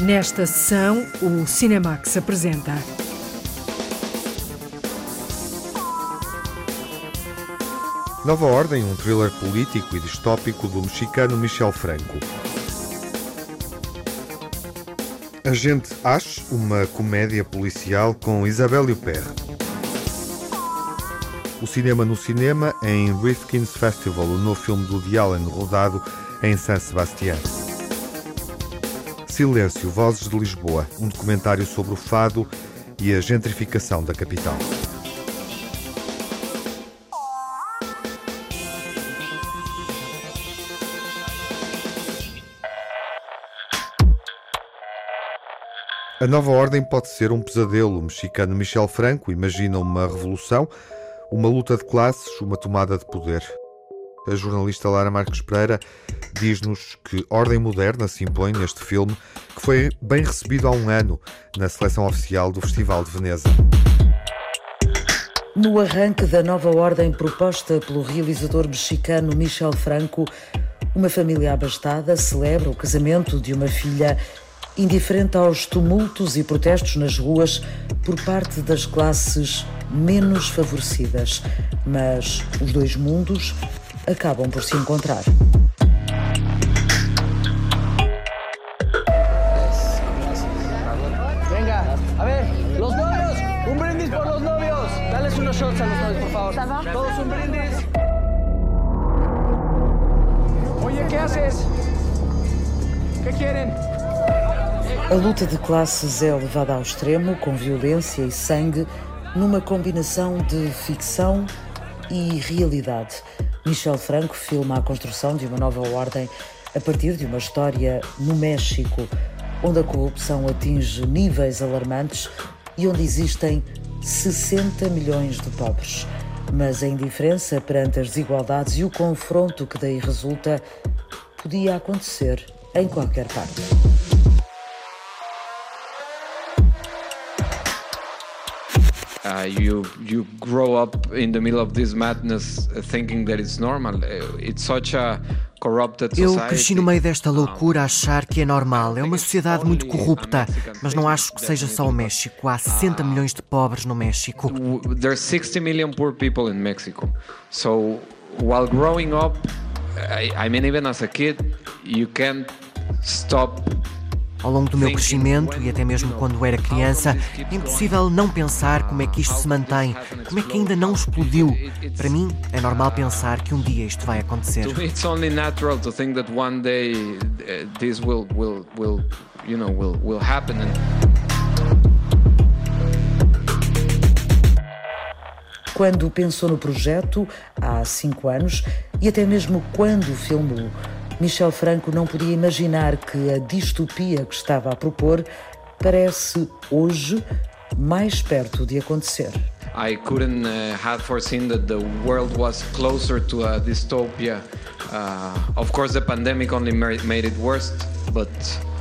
Nesta sessão, o Cinemax apresenta. Nova Ordem, um thriller político e distópico do mexicano Michel Franco. Agente Ash, uma comédia policial com Isabel Huppert. O cinema no cinema em Rifkin's Festival, o novo filme do Woody rodado em San Sebastián. Silêncio, Vozes de Lisboa, um documentário sobre o fado e a gentrificação da capital. A nova ordem pode ser um pesadelo. O mexicano Michel Franco imagina uma revolução, uma luta de classes, uma tomada de poder. A jornalista Lara Marques Pereira diz-nos que Ordem Moderna se impõe neste filme, que foi bem recebido há um ano na seleção oficial do Festival de Veneza. No arranque da nova ordem proposta pelo realizador mexicano Michel Franco, uma família abastada celebra o casamento de uma filha indiferente aos tumultos e protestos nas ruas por parte das classes menos favorecidas. Mas os dois mundos acabam por se encontrar. Venga, a ver, los novios, un brindis por los novios. Dales unos shots a los novios, por favor. Todos un brindis. Oye, ¿qué haces? ¿Qué quieren? A luta de classes é levada ao extremo, com violência e sangue, numa combinação de ficção e realidade. Michel Franco filma a construção de uma nova ordem a partir de uma história no México, onde a corrupção atinge níveis alarmantes e onde existem 60 milhões de pobres. Mas a indiferença perante as desigualdades e o confronto que daí resulta podia acontecer em qualquer parte. Uh, you you grow up in the middle of this madness uh, thinking that it's normal. Uh, it's such a corrupted Eu cresci no meio desta loucura a achar que é normal. É uma sociedade muito corrupta, mas não acho que seja só o México. Há 60 milhões de pobres no México. There's 60 million poor people in Mexico. So while growing up, I, I mean, even as a kid, you can't stop Ao longo do meu crescimento e até mesmo quando era criança, é impossível não pensar como é que isto se mantém, como é que ainda não explodiu. Para mim, é normal pensar que um dia isto vai acontecer. Quando pensou no projeto, há cinco anos, e até mesmo quando filmou, Michel Franco não podia imaginar que a distopia que estava a propor parece hoje mais perto de acontecer. I couldn't uh, have foreseen that the world was closer to a dystopia. Uh, of course, the pandemic only ma- made it worse, but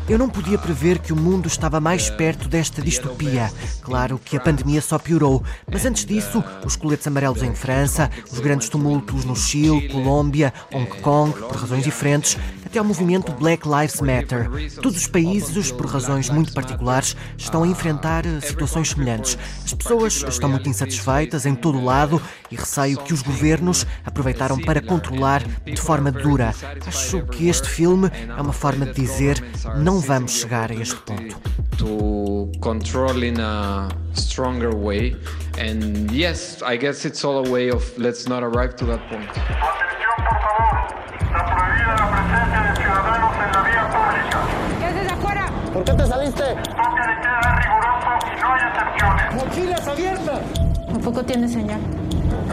Eu não podia prever que o mundo estava mais perto desta distopia. Claro que a pandemia só piorou, mas antes disso, os coletes amarelos em França, os grandes tumultos no Chile, Colômbia, Hong Kong, por razões diferentes, até ao movimento Black Lives Matter. Todos os países, por razões muito particulares, estão a enfrentar eh, situações semelhantes. As pessoas estão muito insatisfeitas em todo o lado e receio que os governos aproveitaram para controlar de forma dura. Acho que este filme é uma forma de dizer não vamos chegar a este ponto. to control in a stronger way. And yes, I guess it's all a way of let's not arrive to that point. Atención, por favor. Está prohibida la presencia de ciudadanos en la vía pública. ¿Qué haces afuera? ¿Por qué te saliste? Toque de queda riguroso y no hay excepciones. ¡Mochilas abiertas! Tampoco tiene señal.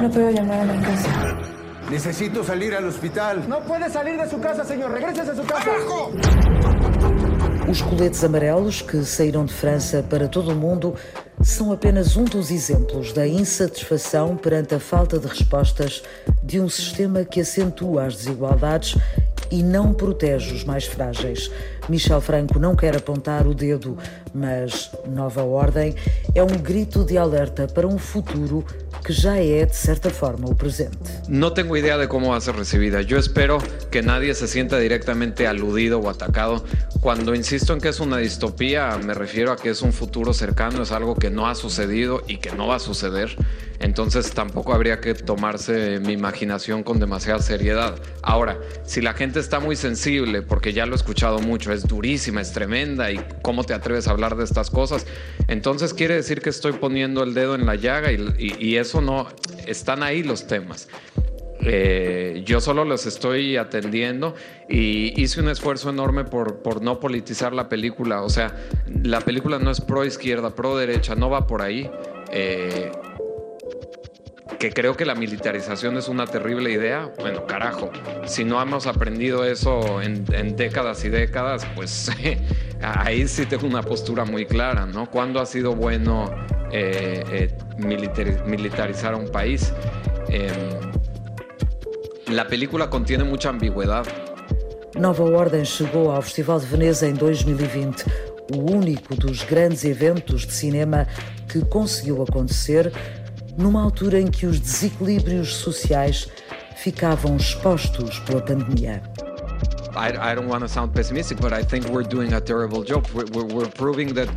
No puedo llamar a la casa. Necesito salir al hospital. No puede salir de su casa, señor. Regrese a su casa. Os coletes amarelos que saíram de França para todo o mundo são apenas um dos exemplos da insatisfação perante a falta de respostas de um sistema que acentua as desigualdades e não protege os mais frágeis. Michel Franco não quer apontar o dedo, mas Nova Ordem é um grito de alerta para um futuro que já é, de certa forma, o presente. Não tenho ideia de como vai ser recebida. Eu espero que nadie se sienta directamente aludido ou atacado. Quando insisto em que é uma distopia, me refiro a que é um futuro cercano, é algo que não ha sucedido e que não vai suceder. Entonces tampoco habría que tomarse mi imaginación con demasiada seriedad. Ahora, si la gente está muy sensible, porque ya lo he escuchado mucho, es durísima, es tremenda y cómo te atreves a hablar de estas cosas, entonces quiere decir que estoy poniendo el dedo en la llaga y, eso no, están ahí los temas. Eh, yo solo los estoy atendiendo y hice un esfuerzo enorme por, por no politizar la película. O sea, la película no es pro izquierda, pro derecha, no va por ahí. Eh, que creo que la militarización es una terrible idea, bueno, carajo, si no hemos aprendido eso en, décadas y décadas, pues ahí sí tengo una postura muy clara, ¿no? ¿Cuándo ha sido bueno eh, eh, militarizar a un país? Em, la película contiene mucha ambigüedad. Nova Ordem chegou ao Festival de Veneza em 2020, o único dos grandes eventos de cinema que conseguiu acontecer numa altura em que os desequilíbrios sociais ficavam expostos pela pandemia. I, I don't want to sound pessimistic, but I think we're doing a terrible job. We're, we're proving that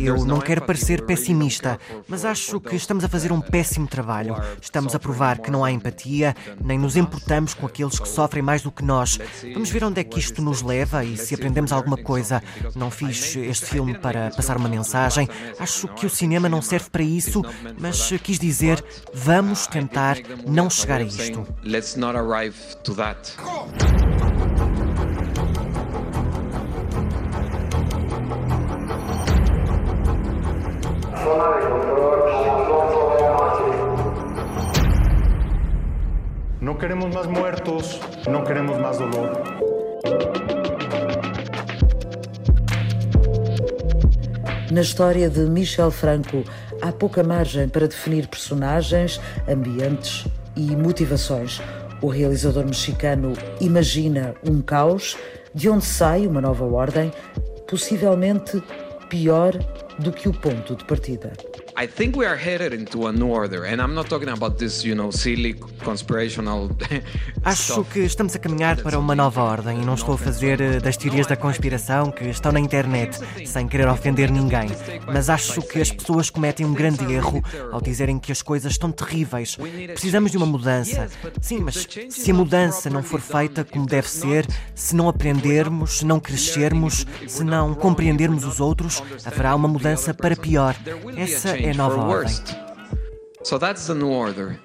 eu não quero parecer pessimista, mas acho que estamos a fazer um péssimo trabalho. Estamos a provar que não há empatia, nem nos importamos com aqueles que sofrem mais do que nós. Vamos ver onde é que isto nos leva e se aprendemos alguma coisa. Não fiz este filme para passar uma mensagem. Acho que o cinema não serve para isso, mas quis dizer, vamos tentar não chegar a isto. Let's not arrive to that. No queremos más muertos, no queremos más dolor. Na história de Michel Franco, há pouca margem para definir personagens, ambientes e motivações. O realizador mexicano imagina um caos de onde sai uma nova ordem, possivelmente pior do que o ponto de partida. I think we are headed into a new order, and I'm not talking about this, you know, silly conspirational. Acho que estamos a caminhar para uma nova ordem e não estou a fazer eh, das teorias da conspiração que estão na internet, sem querer ofender ninguém. Mas acho que as pessoas cometem um grande erro ao dizerem que as coisas estão terríveis. Precisamos de uma mudança. Sim, mas se a mudança não for feita como deve ser, se não aprendermos, se não crescermos, se não compreendermos os outros, haverá uma mudança para pior. Essa é é nova ordem. So that's the new order.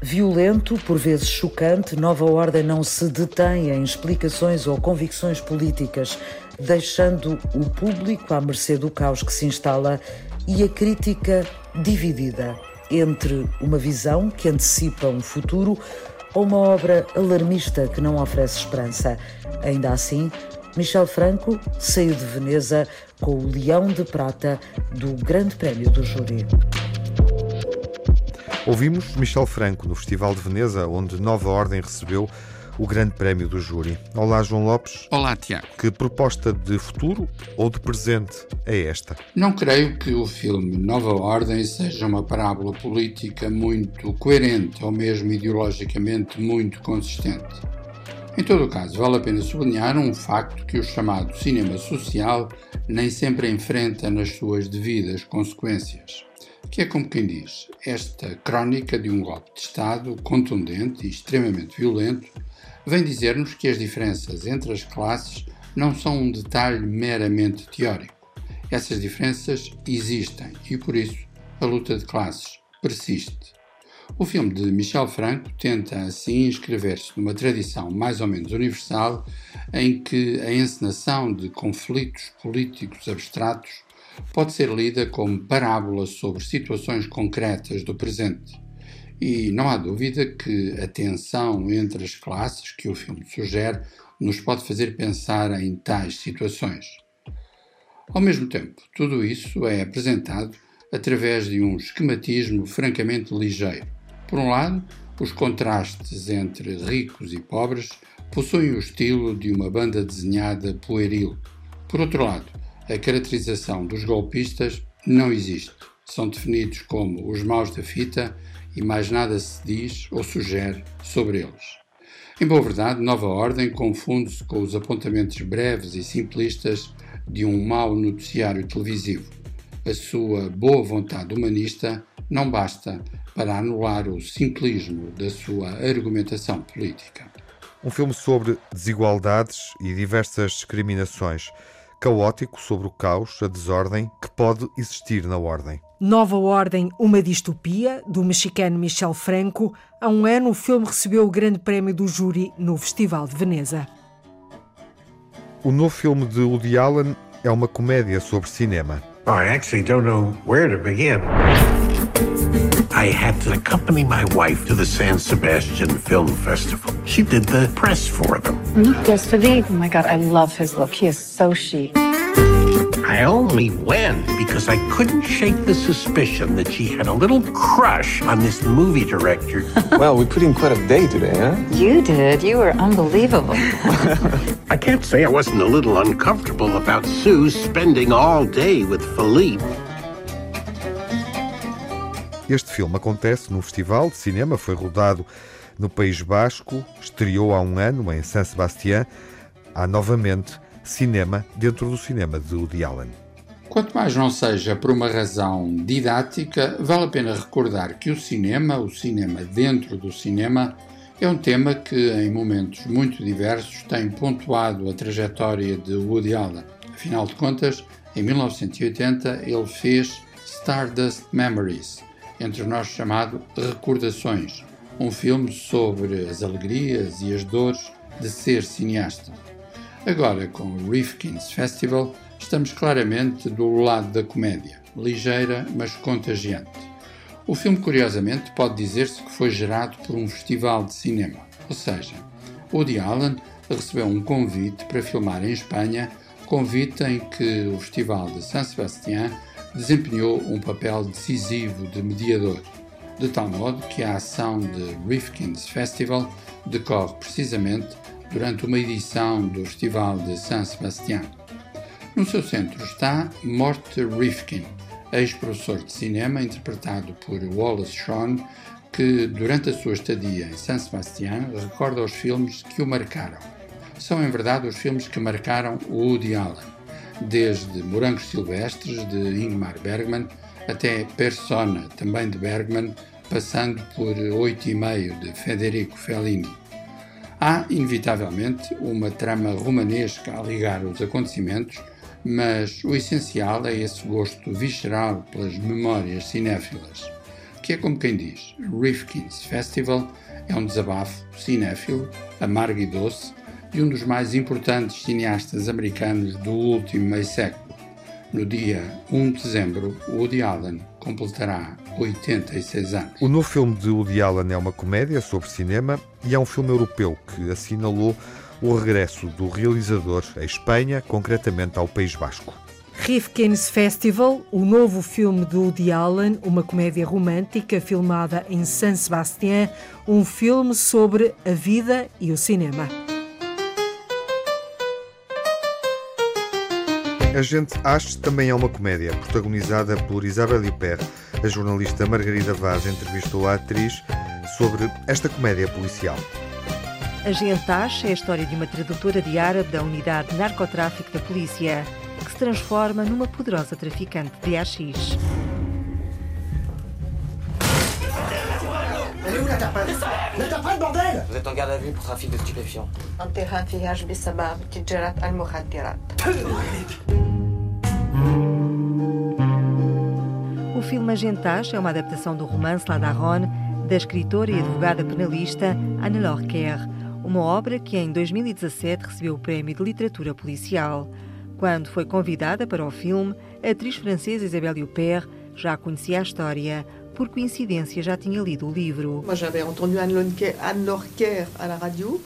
Violento, por vezes chocante, Nova Ordem não se detém em explicações ou convicções políticas, deixando o público à mercê do caos que se instala e a crítica dividida entre uma visão que antecipa um futuro ou uma obra alarmista que não oferece esperança. Ainda assim, Michel Franco saiu de Veneza com o Leão de Prata do Grande Prémio do Júri. Ouvimos Michel Franco no Festival de Veneza, onde Nova Ordem recebeu o Grande Prémio do Júri. Olá, João Lopes. Olá, Tiago. Que proposta de futuro ou de presente é esta? Não creio que o filme Nova Ordem seja uma parábola política muito coerente ou mesmo ideologicamente muito consistente. Em todo o caso, vale a pena sublinhar um facto que o chamado cinema social nem sempre enfrenta nas suas devidas consequências, que é como quem diz, esta crónica de um golpe de Estado contundente e extremamente violento vem dizer-nos que as diferenças entre as classes não são um detalhe meramente teórico. Essas diferenças existem e, por isso, a luta de classes persiste. O filme de Michel Franco tenta assim inscrever-se numa tradição mais ou menos universal em que a encenação de conflitos políticos abstratos pode ser lida como parábola sobre situações concretas do presente. E não há dúvida que a tensão entre as classes que o filme sugere nos pode fazer pensar em tais situações. Ao mesmo tempo, tudo isso é apresentado através de um esquematismo francamente ligeiro por um lado, os contrastes entre ricos e pobres possuem o estilo de uma banda desenhada pueril. Por outro lado, a caracterização dos golpistas não existe. São definidos como os maus da fita e mais nada se diz ou sugere sobre eles. Em boa verdade, Nova Ordem confunde-se com os apontamentos breves e simplistas de um mau noticiário televisivo. A sua boa vontade humanista não basta para anular o simplismo da sua argumentação política. Um filme sobre desigualdades e diversas discriminações, caótico sobre o caos, a desordem que pode existir na ordem. Nova Ordem, uma distopia, do mexicano Michel Franco. Há um ano, o filme recebeu o grande prémio do júri no Festival de Veneza. O novo filme de Woody Allen é uma comédia sobre cinema. I actually don't know where to begin. I had to accompany my wife to the San Sebastian Film Festival. She did the press for them. Look, yesterday. Oh my God, I love his look. He is so chic. I only went because I couldn't shake the suspicion that she had a little crush on this movie director. well, we put in quite a day today, huh? You did. You were unbelievable. I can't say I wasn't a little uncomfortable about Sue spending all day with Philippe. Este filme acontece no Festival de Cinema, foi rodado no País Basco, estreou há um ano em San Sebastián. Há novamente cinema dentro do cinema de Woody Allen. Quanto mais não seja por uma razão didática, vale a pena recordar que o cinema, o cinema dentro do cinema, é um tema que, em momentos muito diversos, tem pontuado a trajetória de Woody Allen. Afinal de contas, em 1980 ele fez Stardust Memories, entre nós chamado Recordações, um filme sobre as alegrias e as dores de ser cineasta. Agora, com o Rifkin's Festival, estamos claramente do lado da comédia, ligeira mas contagiante. O filme, curiosamente, pode dizer-se que foi gerado por um festival de cinema, ou seja, Woody Allen recebeu um convite para filmar em Espanha, convite em que o Festival de San Sebastián desempenhou um papel decisivo de mediador, de tal modo que a ação de Rifkin's Festival decorre precisamente durante uma edição do Festival de San Sebastián. No seu centro está Mort Rifkin, ex-professor de cinema interpretado por Wallace Shawn, que durante a sua estadia em San Sebastián recorda os filmes que o marcaram. São em verdade os filmes que marcaram o Woody Allen, desde Morangos Silvestres de Ingmar Bergman até Persona, também de Bergman, passando por Oito e Meio de Federico Fellini. Há, inevitavelmente, uma trama romanesca a ligar os acontecimentos, mas o essencial é esse gosto visceral pelas memórias cinéfilas, que é como quem diz, Rifkin's Festival é um desabafo cinéfilo, amargo e doce, de um dos mais importantes cineastas americanos do último meio século. No dia 1 de dezembro, Woody Allen completará 86 anos. O novo filme de Woody Allen é uma comédia sobre cinema e é um filme europeu que assinalou o regresso do realizador à Espanha, concretamente ao País Basco. Rifkin's Festival, o novo filme de Woody Allen, uma comédia romântica filmada em San Sebastián, um filme sobre a vida e o cinema. A gente acha também é uma comédia, protagonizada por Isabelle Huppert. A jornalista Margarida Vaz entrevistou a atriz sobre esta comédia policial. Agente Ash é a história de uma tradutora de árabe da unidade de narcotráfico da polícia, que se transforma numa poderosa traficante de AX. Vous êtes en garde à vue pour trafic de stupéfiants. O filme Agentage é uma adaptação do romance La Daronne da escritora e advogada penalista Anne-Laure Kerr, uma obra que em 2017 recebeu o Prémio de Literatura Policial. Quando foi convidada para o filme, a atriz francesa Isabelle Huppert já conhecia a história, por coincidência já tinha lido o livro.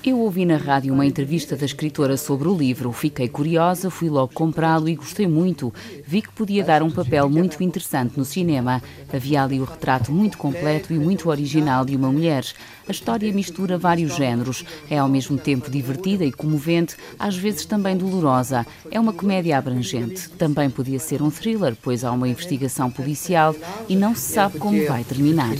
Eu ouvi na rádio uma entrevista da escritora sobre o livro. Fiquei curiosa, fui logo comprá-lo e gostei muito. Vi que podia dar um papel muito interessante no cinema. Havia ali o retrato muito completo e muito original de uma mulher. A história mistura vários géneros. É ao mesmo tempo divertida e comovente, às vezes também dolorosa. É uma comédia abrangente. Também podia ser um thriller, pois há uma investigação policial e não se sabe como vai terminar.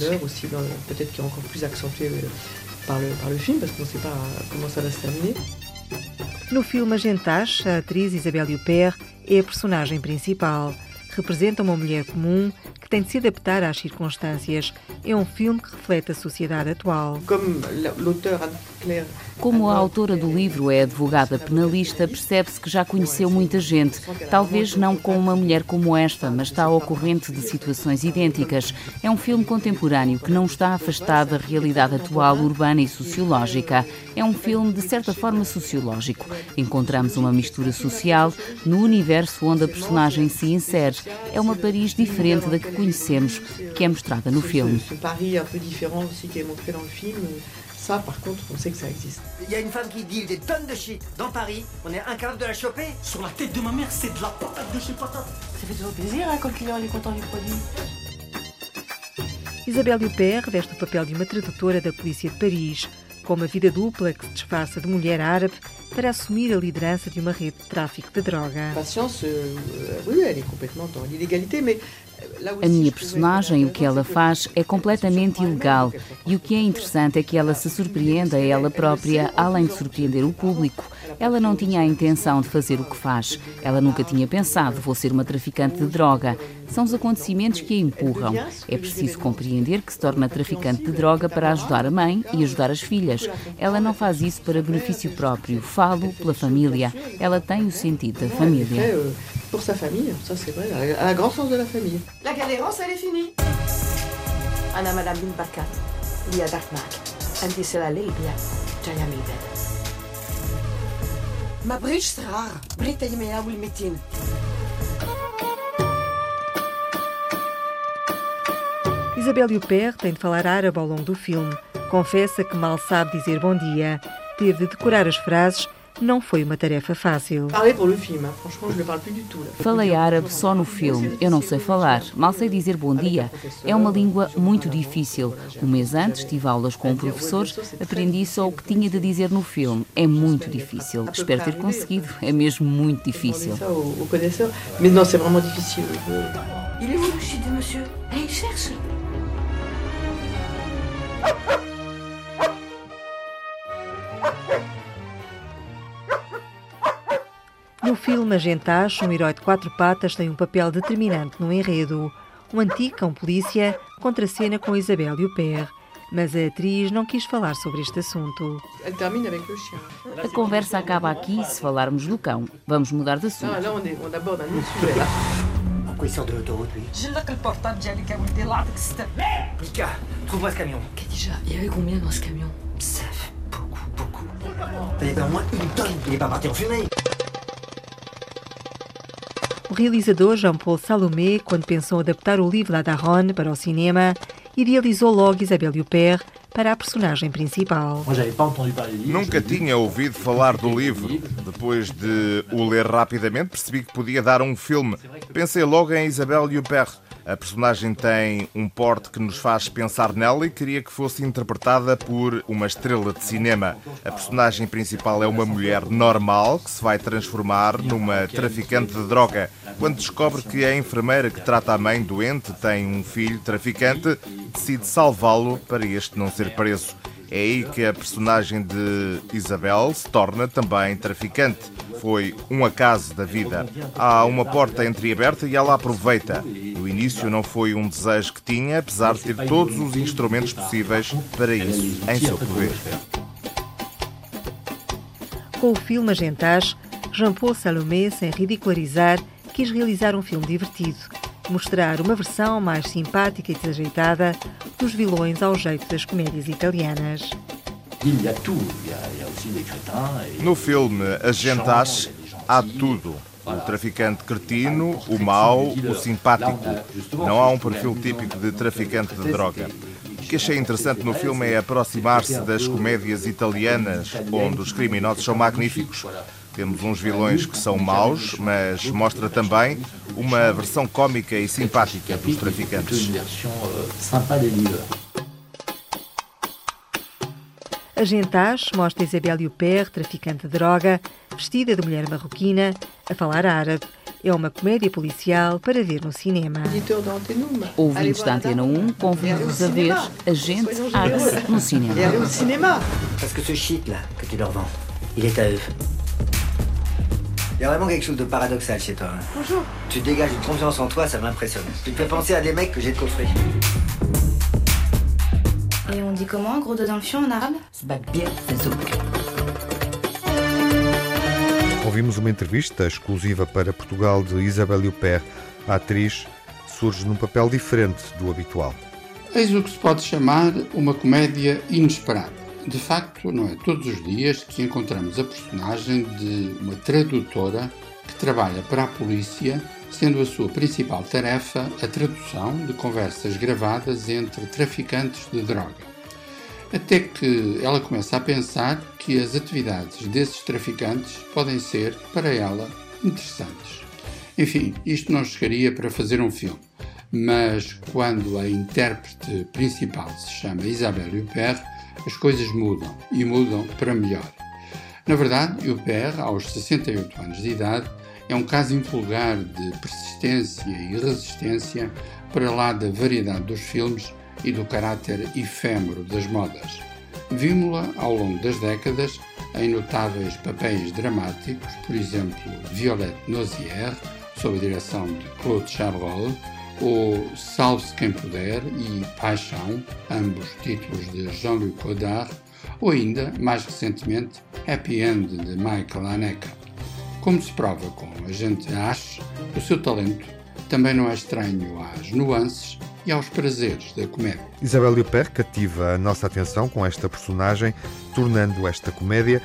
No filme Agentage, a atriz Isabelle Huppert é a personagem principal. Representa uma mulher comum que tem de se adaptar às circunstâncias. É um filme que reflete a sociedade atual. Como a autora do livro é advogada penalista, percebe-se que já conheceu muita gente. Talvez não com uma mulher como esta, mas está ao corrente de situações idênticas. É um filme contemporâneo que não está afastado da realidade atual, urbana e sociológica. É um filme, de certa forma, sociológico. Encontramos uma mistura social no universo onde a personagem se insere. É uma Paris diferente da que conhecemos, que é mostrada no filme. Ça, par contre, on sait que ça existe. Il y a une femme qui deal des tonnes de shit dans Paris. On est incapable de la choper. Sur la tête de ma mère, c'est de la patate de chez patate. Ça fait toujours plaisir hein, quand le client est content du produit. Isabelle Huppert veste o papel de uma tradutora da polícia de Paris, com uma vida dupla que se disfarça de mulher árabe para assumir a liderança de uma rede de tráfico de droga. Patience, euh, oui, elle est complètement dans l'illégalité, mais a minha personagem, o que ela faz, é completamente ilegal. E o que é interessante é que ela se surpreende a ela própria, além de surpreender o público. Ela não tinha a intenção de fazer o que faz. Ela nunca tinha pensado, vou ser uma traficante de droga são os acontecimentos que a empurram. É preciso compreender que se torna traficante de droga para ajudar a mãe e ajudar as filhas. Ela não faz isso para benefício próprio. Falo pela família. Ela tem o sentido da família. É, é, por sua família, isso é verdade. à grande sens de la famille. La galérance, elle est. Ana Madame Bin Bakat, a Darkmark, Andy Selalibia, Jayamiden. Ma bridge será, Brita e meia. Isabel Huppert tem de falar árabe ao longo do filme. Confessa que mal sabe dizer bom dia. Ter de decorar as frases não foi uma tarefa fácil. Falei árabe só no filme. Eu não sei falar, mal sei dizer bom dia. É uma língua muito difícil. Um mês antes tive aulas com um aprendi só o que tinha de dizer no filme. É muito difícil. Espero ter conseguido. É mesmo muito difícil. Mas não, é vraiment difícil. Il est où monsieur? Cherche. No filme Agentage, um herói de quatro patas tem um papel determinante no enredo. Um antigo cão polícia contracena com Isabelle Huppert. Mas a atriz não quis falar sobre este assunto. A conversa acaba aqui se falarmos do cão. Vamos mudar de assunto. Il sort de l'autoroute, lui J'ai là que le portable j'ai avec un là que c'était. Mika, trouve-moi ce camion. Déjà, il y avait combien dans ce camion Ça fait beaucoup, beaucoup. Il y avait au moins une tonne. Il est pas parti en fumée. O realizador Jean-Paul Salomé, quando pensou adaptar o livro La Daronne para o cinema, idealizou logo Isabelle Huppert para a personagem principal. Nunca tinha ouvido falar do livro. Depois de o ler rapidamente, percebi que podia dar um filme. Pensei logo em Isabelle Huppert. A personagem tem um porte que nos faz pensar nela e queria que fosse interpretada por uma estrela de cinema. A personagem principal é uma mulher normal que se vai transformar numa traficante de droga. Quando descobre que a enfermeira que trata a mãe doente tem um filho traficante, decide salvá-lo para este não ser preso. É aí que a personagem de Isabel se torna também traficante. Foi um acaso da vida. Há uma porta entreaberta e ela aproveita. No início não foi um desejo que tinha, apesar de ter todos os instrumentos possíveis para isso em seu poder. Com o filme Agentage, Jean-Paul Salomé, sem ridicularizar, quis realizar um filme divertido, mostrar uma versão mais simpática e desajeitada dos vilões ao jeito das comédias italianas. No filme Agentage há tudo. O traficante cretino, o mau, o simpático. Não há um perfil típico de traficante de droga. O que achei interessante no filme é aproximar-se das comédias italianas, onde os criminosos são magníficos. Temos uns vilões que são maus, mas mostra também uma versão cômica e simpática dos traficantes. A Gentage mostra Isabelle Huppert, traficante de droga, vestida de mulher marroquina, a falar árabe. É uma comédia policial para ver no cinema. Ouvintes da Antena 1, convido-vos a ver Agente Axe no cinema. Parce que ce shit là que tu leur vends, il est à eux. Il y a vraiment quelque chose de paradoxal chez toi. hein. Bonjour. Tu dégages une confiance en toi, ça m'impressionne. Tu me fais penser à des mecs que j'ai de coffrés. Et on dit comment, gros dos dans le fion en arabe Ouvimos uma entrevista exclusiva para Portugal de Isabelle Huppert. A atriz surge num papel diferente do habitual. Eis o que se pode chamar uma comédia inesperada. De facto, não é todos os dias que encontramos a personagem de uma tradutora que trabalha para a polícia, sendo a sua principal tarefa a tradução de conversas gravadas entre traficantes de droga. Até que ela começa a pensar que as atividades desses traficantes podem ser, para ela, interessantes. Enfim, isto não chegaria para fazer um filme, mas quando a intérprete principal se chama Isabelle Huppert, as coisas mudam e mudam para melhor. Na verdade, Huppert, aos 68 anos de idade, é um caso invulgar de persistência e resistência para lá da variedade dos filmes e do caráter efêmero das modas. Vimos-la ao longo das décadas em notáveis papéis dramáticos, por exemplo, Violette Nozière, sob a direção de Claude Chabrol, ou Salve-se Quem Puder e Paixão, ambos títulos de Jean-Luc Godard, ou ainda, mais recentemente, Happy End de Michael Haneke. Como se prova com a gente Ash, o seu talento também não é estranho às nuances e aos prazeres da comédia. Isabelle Huppert cativa a nossa atenção com esta personagem, tornando esta comédia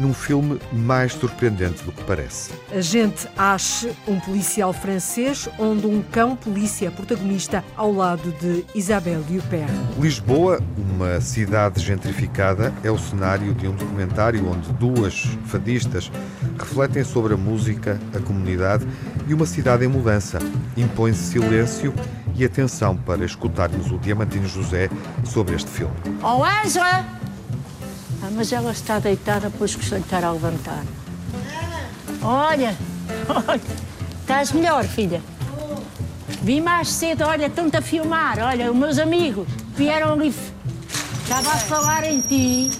num filme mais surpreendente do que parece. Agente Ache, um policial francês, onde um cão-polícia é protagonista ao lado de Isabelle Huppert. Lisboa, uma cidade gentrificada, é o cenário de um documentário onde duas fadistas refletem sobre a música, a comunidade e uma cidade em mudança. Impõe-se silêncio e atenção para escutarmos o Diamantino José sobre este filme. Oh, Ângela! Ah, mas ela está deitada, pois que estar a levantar. Olha, olha, estás melhor, filha? Vim mais cedo, olha, estão-te a filmar. Olha, os meus amigos vieram ali. Estava a falar em ti,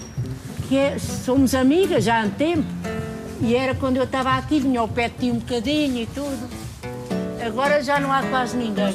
que é- somos amigas já há um tempo. E era quando eu estava aqui, vinha ao pé de ti um bocadinho e tudo. Agora já não há quase ninguém.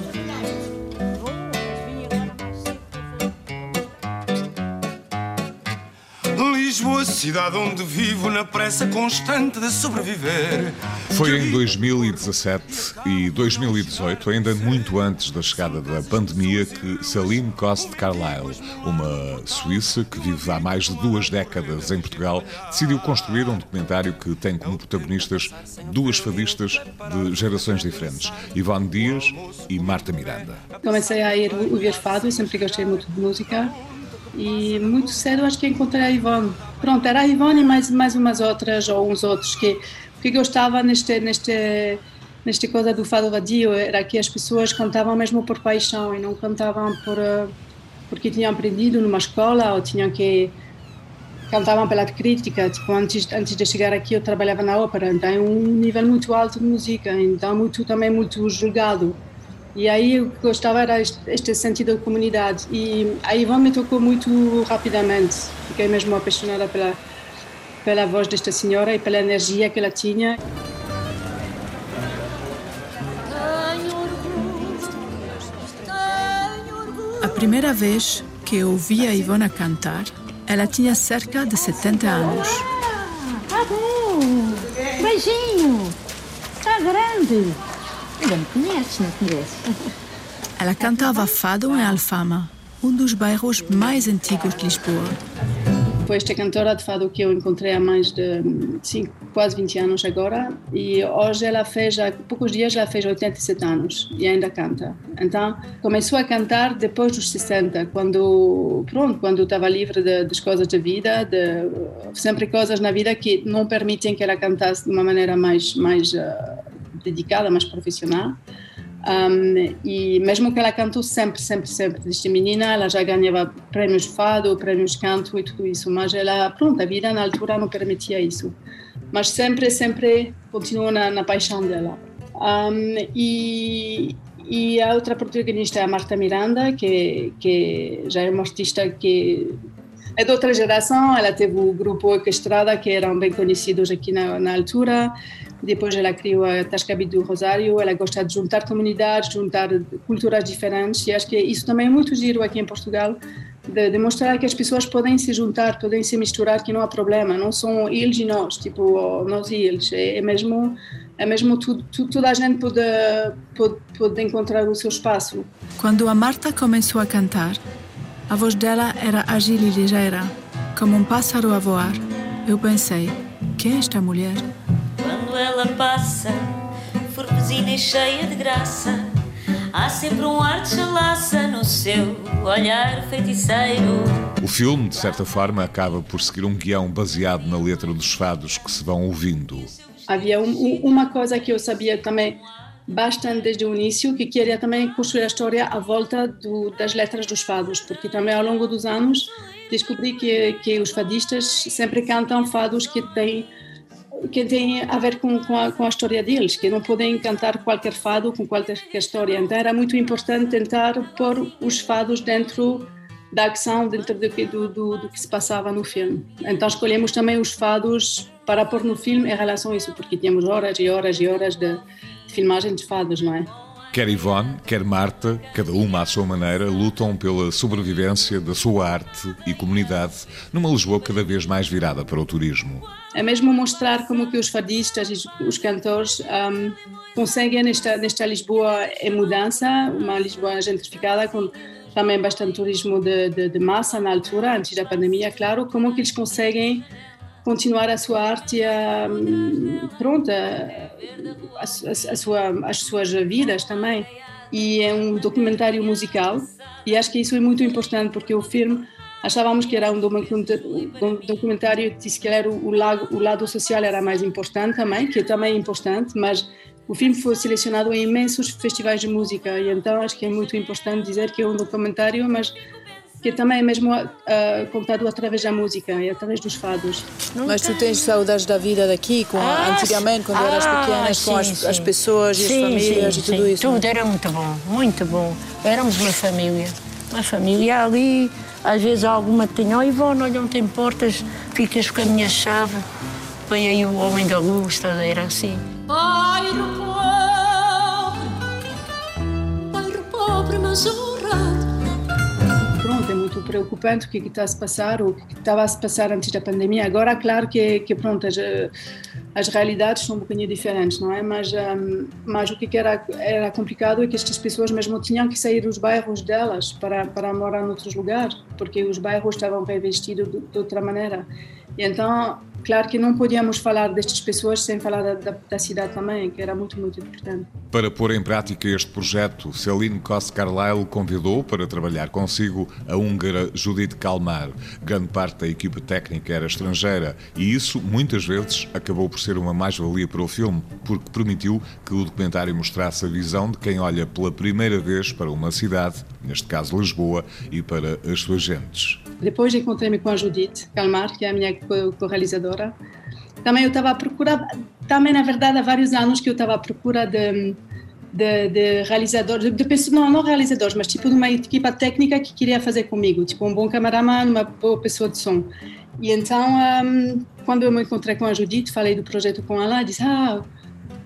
Lisboa, cidade onde vivo na pressa constante de sobreviver. Foi em 2017 e 2018, ainda muito antes da chegada da pandemia, que Saline Coste Carlyle, uma suíça que vive há mais de duas décadas em Portugal, decidiu construir um documentário que tem como protagonistas duas fadistas de gerações diferentes, Ivone Dias e Marta Miranda. Comecei a ir ouvir fado, sempre gostei muito de música. E muito cedo acho que encontrei a Ivone. Pronto, era a Ivone e mais, mais umas outras, ou uns outros, que, que gostava neste, neste, neste coisa do fado vadio, era que as pessoas cantavam mesmo por paixão e não cantavam por, eh, porque tinham aprendido numa escola ou tinham que cantavam pela crítica, tipo, antes, antes de chegar aqui eu trabalhava na ópera, então é um nível muito alto de música, então muito, também muito julgado. E aí o que gostava era este, sentido de comunidade. E a Ivone me tocou muito rapidamente. Fiquei mesmo apaixonada pela, pela voz desta senhora e pela energia que ela tinha. A primeira vez que eu ouvi a Ivona cantar, ela tinha cerca de 70 anos. Tá bom! Beijinho! Tá grande! Ainda me conheces, não conheces? Ela cantava fado em Alfama, um dos bairros mais antigos de Lisboa. Foi esta cantora de fado que eu encontrei há mais de cinco, quase 20 anos agora. E hoje ela fez, há poucos dias, ela fez 87 anos e ainda canta. Então, começou a cantar depois dos 60, quando, pronto, quando estava livre de, das coisas da vida, de, sempre coisas na vida que não permitem que ela cantasse de uma maneira mais, mais uh, dedicada, mais profissional. Um, e mesmo que ela cantou sempre, sempre, sempre, desde menina, ela já ganhava prêmios fado, prêmios canto e tudo isso, mas ela, pronto, a vida na altura não permitia isso. Mas sempre, sempre continuou na, na paixão dela. Um, e, e a outra protagonista é a Marta Miranda, que, que já é uma artista que é de outra geração. Ela teve o grupo Orquestrada, que eram bem conhecidos aqui na, na altura. Depois ela criou a Tascabit do Rosário. Ela gosta de juntar comunidades, juntar culturas diferentes. E acho que isso também é muito giro aqui em Portugal, de demonstrar que as pessoas podem se juntar, podem se misturar, que não há problema. Não são eles e nós, tipo, nós e eles. É, é mesmo, é mesmo tudo, toda a gente pode, pode, pode encontrar o seu espaço. Quando a Marta começou a cantar, a voz dela era ágil e ligeira, como um pássaro a voar. Eu pensei, quem é esta mulher? Quando ela passa, formosinha e cheia de graça, há sempre um ar de chalaça no seu olhar feiticeiro. O filme, de certa forma, acaba por seguir um guião baseado na letra dos fados que se vão ouvindo. Havia um, uma coisa que eu sabia também bastante desde o início, que queria também construir a história à volta do, das letras dos fados, porque também ao longo dos anos descobri que, que os fadistas sempre cantam fados que têm que tem a ver com, com, a, com, a, história deles, que não podem cantar qualquer fado com qualquer história. Então era muito importante tentar pôr os fados dentro da ação, dentro do que, do, do, do que se passava no filme. Então escolhemos também os fados para pôr no filme em relação a isso, porque tínhamos horas e horas e horas de, filmagem de fadas, não é? Quer Ivone, quer Marta, cada uma à sua maneira, lutam pela sobrevivência da sua arte e comunidade numa Lisboa cada vez mais virada para o turismo. É mesmo mostrar como que os fadistas e os cantores um, conseguem nesta, nesta Lisboa em mudança, uma Lisboa gentrificada com também bastante turismo de, de, de massa na altura, antes da pandemia, claro, como que eles conseguem continuar a sua arte a, pronto, a, a, a sua, as suas vidas também. E é um documentário musical e acho que isso é muito importante porque o filme achávamos que era um documentário que que era o, lado, o lado social era mais importante também, que também é importante, mas o filme foi selecionado em imensos festivais de música e então acho que é muito importante dizer que é um documentário, mas que também é mesmo uh, contado através da música e através dos fados. Mas tu tens saudades da vida daqui, com ah, antigamente, quando ah, eras pequena, sim, com as, as, pessoas e sim, as famílias sim, e tudo isso? Tudo era muito bom, muito bom. Éramos uma família, uma família ali. Às vezes alguma tinha, oh Ivone, olha, não tem portas, ficas com a minha chave. Vem aí o homem da luz, era assim. Bairro pobre, bairro pobre, mas é muito preocupante o que está a se passar, o que estava a se passar antes da pandemia. Agora, claro que, que pronto, as, as realidades são um bocadinho diferentes, não é? Mas, um, mas o que era, era complicado é que estas pessoas mesmo tinham que sair dos bairros delas para, para morar noutros lugares, porque os bairros estavam revestidos de, de outra maneira. E então Claro que não podíamos falar destas pessoas sem falar da, da, da, cidade também, que era muito, muito importante. Para pôr em prática este projeto, Celine Coste Carlyle convidou para trabalhar consigo a húngara Judith Kalmar. Grande parte da equipe técnica era estrangeira e isso, muitas vezes, acabou por ser uma mais-valia para o filme, porque permitiu que o documentário mostrasse a visão de quem olha pela primeira vez para uma cidade, neste caso Lisboa, e para as suas gentes. Depois encontrei-me com a Judith Calmar, que é a minha co-realizadora. Também eu estava à procura, também na verdade há vários anos que eu estava à procura de, de, de realizadores, de, pessoas, não, não realizadores, mas tipo de uma equipa técnica que queria fazer comigo, tipo um bom cameraman, uma boa pessoa de som. E então, um, quando eu me encontrei com a Judith, falei do projeto com ela, disse, ah,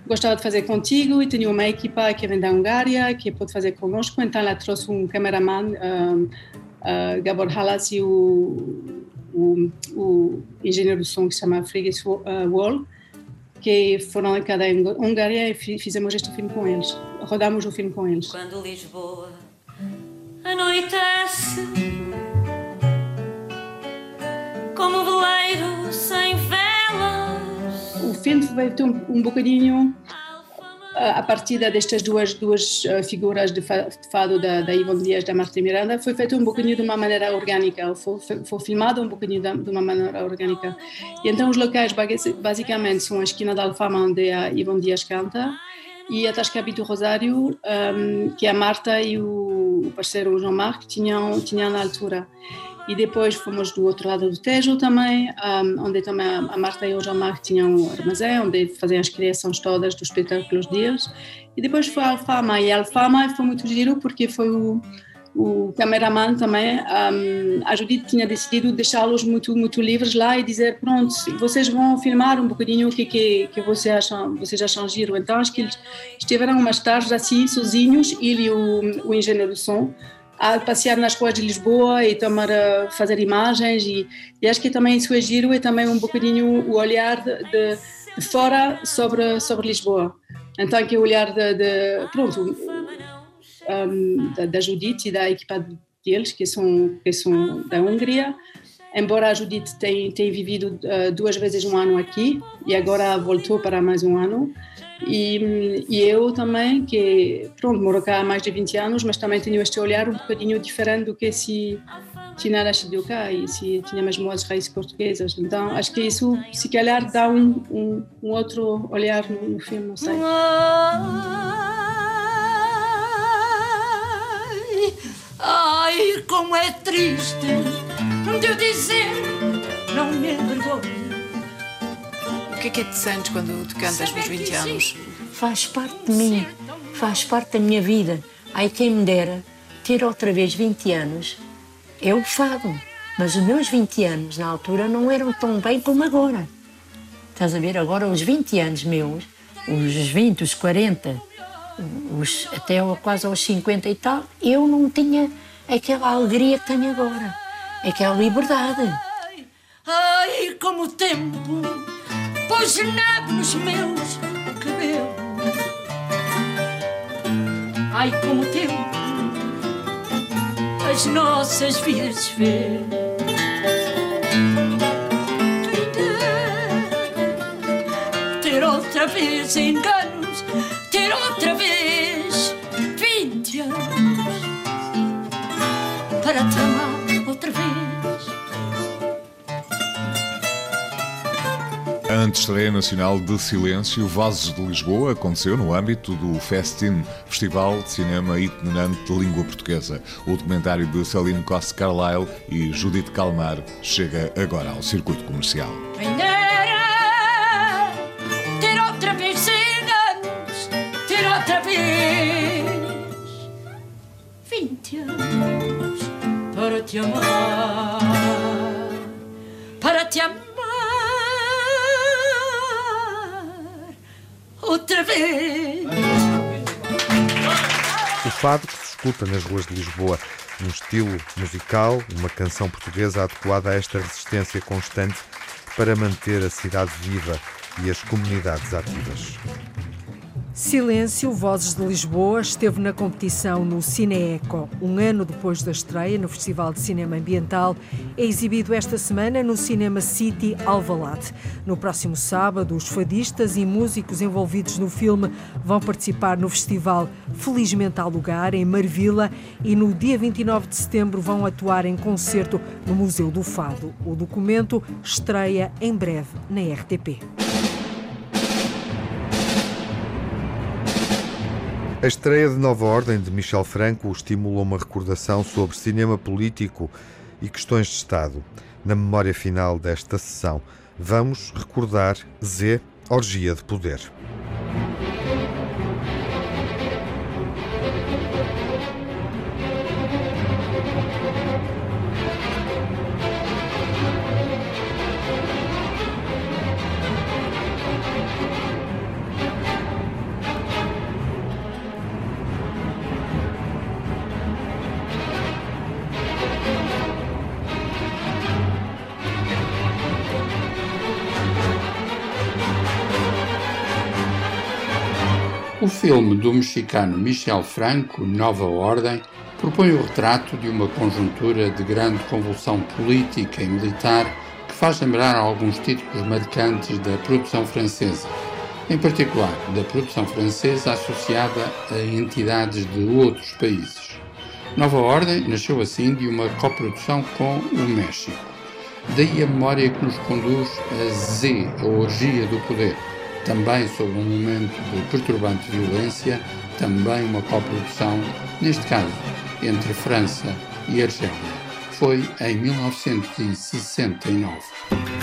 gostava de fazer contigo e tenho uma equipa que vem da Hungária, que pode fazer conosco, então ela trouxe um cameraman um, uh, Gabor Halas e o, o, o, engenheiro do som que se chama Frigus Wall, que foram em cada Hungária e fizemos este filme com eles. Rodamos o filme com eles. Quando Lisboa anoitece como veleiro sem velas. O filme foi um, um bocadinho a partir destas duas, duas eh, figuras de fado da, da Ivone Dias da Marta Miranda foi feito um bocadinho de uma maneira orgânica, foi, foi filmado um bocadinho de uma maneira orgânica. E então os locais basicamente são a esquina da Alfama onde a Ivone Dias canta e a Tascabi do Rosário, um, que a Marta e o parceiro João-Marc tinham, tinham na altura. E depois fomos do outro lado do Tejo também, um, onde também a Marta e o Jean-Marc tinham um armazém, onde faziam as criações todas dos espetáculos deles. E depois foi a Alfama, e a Alfama foi muito giro porque foi o, o cameraman também, um, a Judith tinha decidido deixá-los muito muito livres lá e dizer pronto, vocês vão filmar um bocadinho o que que, que vocês acham, vocês acham giro. Então acho que eles estiveram umas tardes assim sozinhos, ele e o, o engenheiro do som, a passear nas ruas de Lisboa e tomar, fazer imagens e, e, acho que também isso é giro e também um bocadinho o olhar de, de fora sobre, sobre Lisboa. Então que o olhar de, de pronto, um, da, da Judith e da equipa deles, que são, que são da Hungria, embora a Judith tenha, tenha vivido uh, duas vezes um ano aqui e agora voltou para mais um ano. E, e, eu também, que pronto, moro cá há mais de 20 anos, mas também tenho este olhar um bocadinho diferente do que se tinha nascido cá e se tinha mesmo as raízes portuguesas. Então acho que isso, se calhar, dá um, um, um outro olhar no, no filme, não sei. Ai, ai, como é triste de eu dizer, não me envergonho que é que é te sentes quando tu cantas nos 20 anos? Faz parte de mim, faz parte da minha vida. Ai, quem me dera ter outra vez 20 anos. É o fado, mas os meus 20 anos na altura não eram tão bem como agora. Estás a ver? Agora, os 20 anos meus, os 20, os 40, os, até quase aos 50 e tal, eu não tinha aquela alegria que tenho agora, aquela liberdade. Ai, ai como o tempo pôs neve nos meus cabelos. Ai, como o tempo as nossas vidas fez. Ter outra vez enganos, ter outra vez vinte anos para te A antestreia nacional de Silêncio Vozes de Lisboa aconteceu no âmbito do Festin, Festival de Cinema Itinerante de Língua Portuguesa. O documentário de Saline Costa Carlyle e Judith Calmar chega agora ao circuito comercial. ter outra vez anos, ter outra vez 20 anos para te amar, para te amar. Vez. O fado que se escuta nas ruas de Lisboa, num estilo musical, uma canção portuguesa adequada a esta resistência constante para manter a cidade viva e as comunidades ativas. Silêncio, Vozes de Lisboa, esteve na competição no Cineeco. Um ano depois da estreia no Festival de Cinema Ambiental, é exibido esta semana no Cinema City Alvalade. No próximo sábado, os fadistas e músicos envolvidos no filme vão participar no festival Felizmente ao Lugar, em Marvila, e no dia 29 de setembro vão atuar em concerto no Museu do Fado. O documento estreia em breve na RTP. A estreia de Nova Ordem de Michel Franco estimula uma recordação sobre cinema político e questões de Estado. Na memória final desta sessão, vamos recordar Z, Orgia de Poder. Do mexicano Michel Franco, Nova Ordem, propõe o retrato de uma conjuntura de grande convulsão política e militar que faz lembrar alguns títulos marcantes da produção francesa, em particular da produção francesa associada a entidades de outros países. Nova Ordem nasceu assim de uma coprodução com o México. Daí a memória que nos conduz a Z, a orgia do poder também sob um momento de perturbante violência, também uma coprodução, neste caso, entre França e Argélia. Foi em 1969.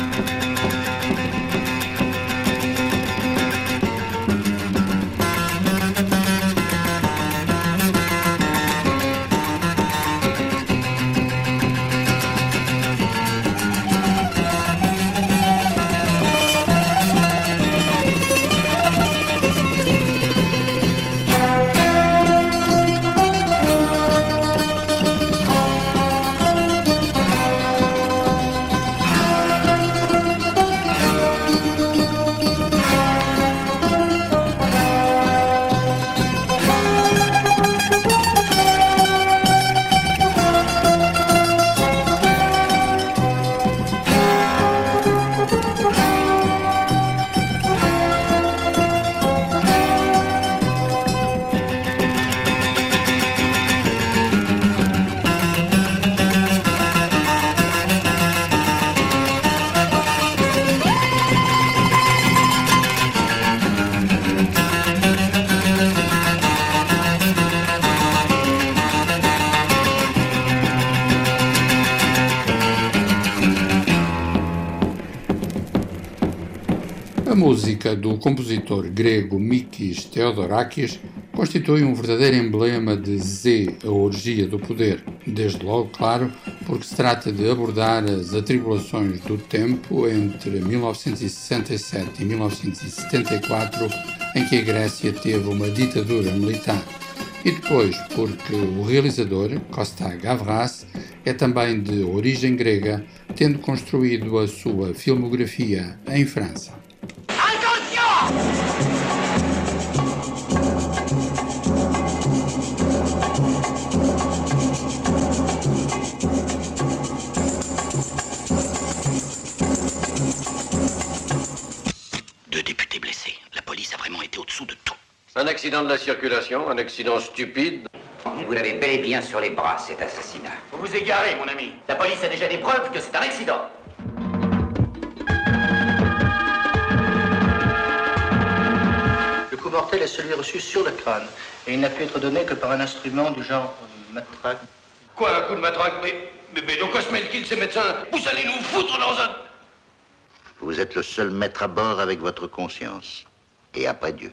Música do compositor grego Mikis Theodorakis constitui um verdadeiro emblema de Z, a orgia do poder. Desde logo, claro, porque se trata de abordar as atribulações do tempo entre 1967 e 1974, em que a Grécia teve uma ditadura militar. E depois, porque o realizador, Costa Gavras, é também de origem grega, tendo construído a sua filmografia em França. Accident de la circulation, un accident stupide. Vous l'avez bel et bien sur les bras, cet assassinat. Vous vous égarez, mon ami. La police a déjà des preuves que c'est un accident. Le coup mortel est celui reçu sur le crâne, et il n'a pu être donné que par un instrument du genre euh, matraque. Quoi, un coup de matraque Mais, mais, mais donc, Osmelkin, ces médecins, vous allez nous foutre dans un... Vous êtes le seul maître à bord avec votre conscience. Et après Dieu.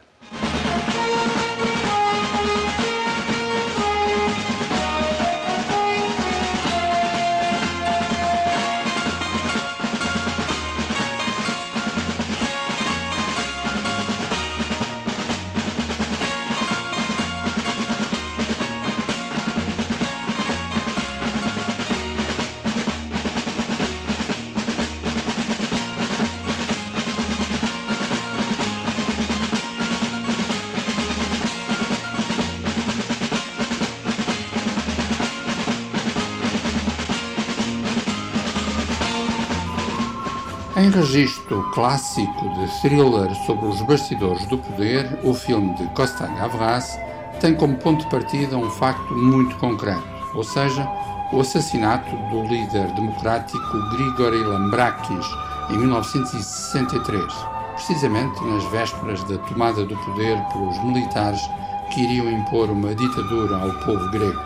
Em registro clássico de thriller sobre os bastidores do poder, o filme de Costa Gavras tem como ponto de partida um facto muito concreto, ou seja, o assassinato do líder democrático Grigory Lambrakis em 1963, precisamente nas vésperas da tomada do poder pelos militares que iriam impor uma ditadura ao povo grego.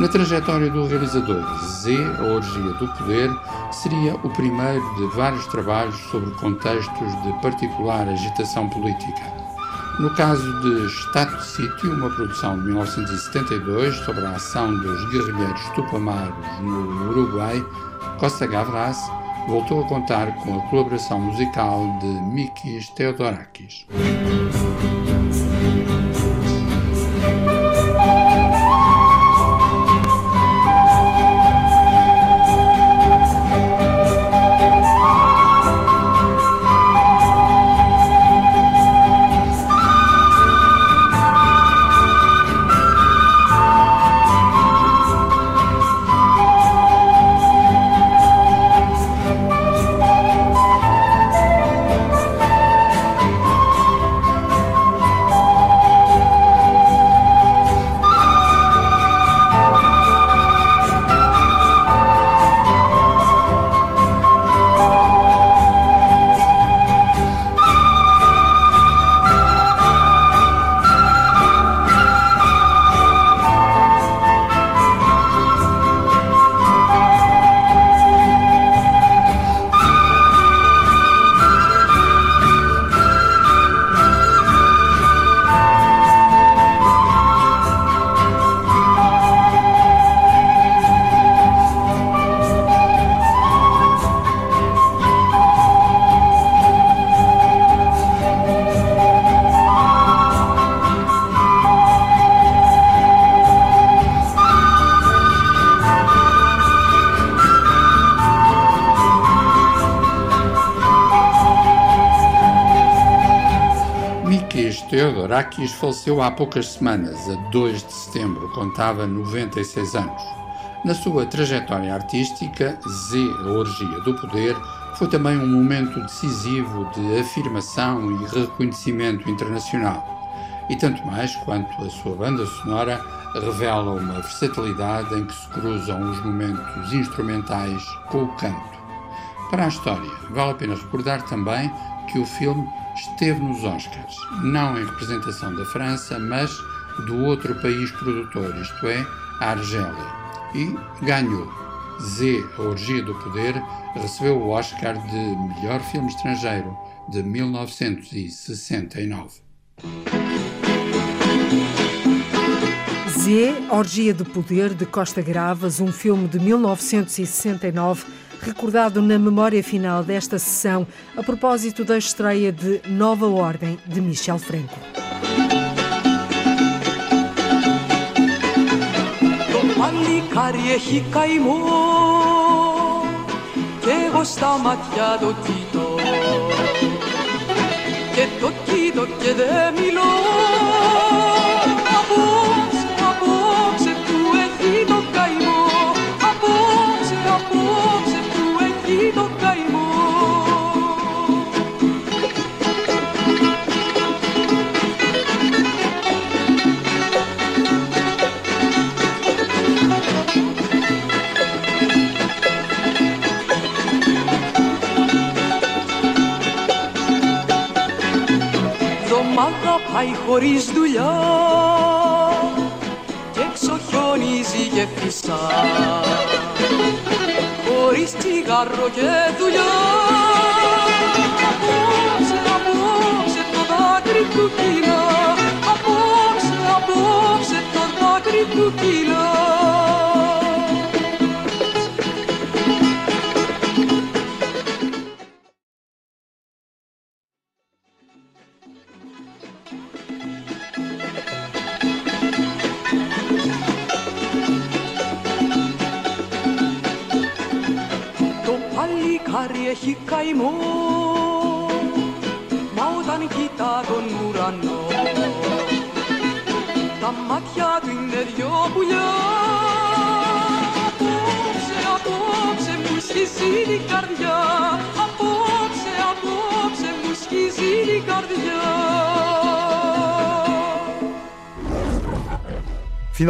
Na trajetória do realizador, Z, a orgia do poder, seria o primeiro de vários trabalhos sobre contextos de particular agitação política. No caso de Estado de Sítio, uma produção de 1972 sobre a ação dos guerrilheiros tupamaros no Uruguai, Costa Gavras voltou a contar com a colaboração musical de Mikis Theodorakis. Theodorakis faleceu há poucas semanas, a 2 de setembro, contava 96 anos. Na sua trajetória artística, Z, a Orgia do Poder, foi também um momento decisivo de afirmação e reconhecimento internacional. E tanto mais quanto a sua banda sonora revela uma versatilidade em que se cruzam os momentos instrumentais com o canto. Para a história, vale a pena recordar também que o filme esteve nos Oscars, não em representação da França, mas do outro país produtor, isto é, a Argélia, e ganhou. Z, A Orgia do Poder, recebeu o Oscar de Melhor Filme Estrangeiro de 1969. Z, Orgia do Poder, de Costa Gravas, um filme de 1969 recordado na memória final desta sessão a propósito da estreia de Nova Ordem de Michel Franco. παλικάρι έχει καημό και εγώ στα μάτια το κοιτώ και το κοιτώ και δεν μιλώ πάει χωρίς δουλειά και έξω χιονίζει και φυσά. Χωρίς τσιγάρο και δουλειά. Απόψε, απόψε το δάκρυ του κύλα Απόψε, απόψε το δάκρυ του κύλα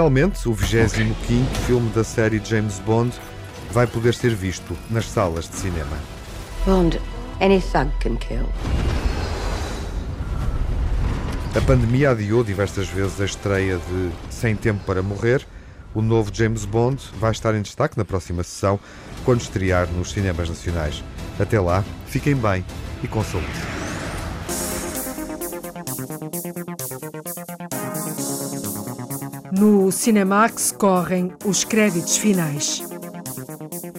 Finalmente, o 25º filme da série James Bond vai poder ser visto nas salas de cinema. Bond, any thug can kill. A pandemia adiou diversas vezes a estreia de Sem Tempo para Morrer. O novo James Bond vai estar em destaque na próxima sessão, quando estrear nos cinemas nacionais. Até lá, fiquem bem e com saúde. No Cinemax correm os créditos finais.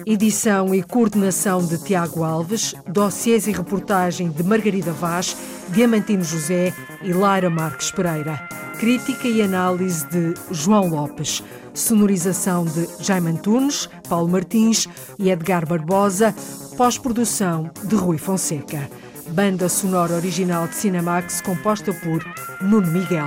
Edição e coordenação de Tiago Alves, dossiês e reportagem de Margarida Vaz, Diamantino José e Lara Marques Pereira. Crítica e análise de João Lopes. Sonorização de Jaime Antunes, Paulo Martins e Edgar Barbosa. Pós-produção de Rui Fonseca. Banda sonora original de Cinemax composta por Nuno Miguel.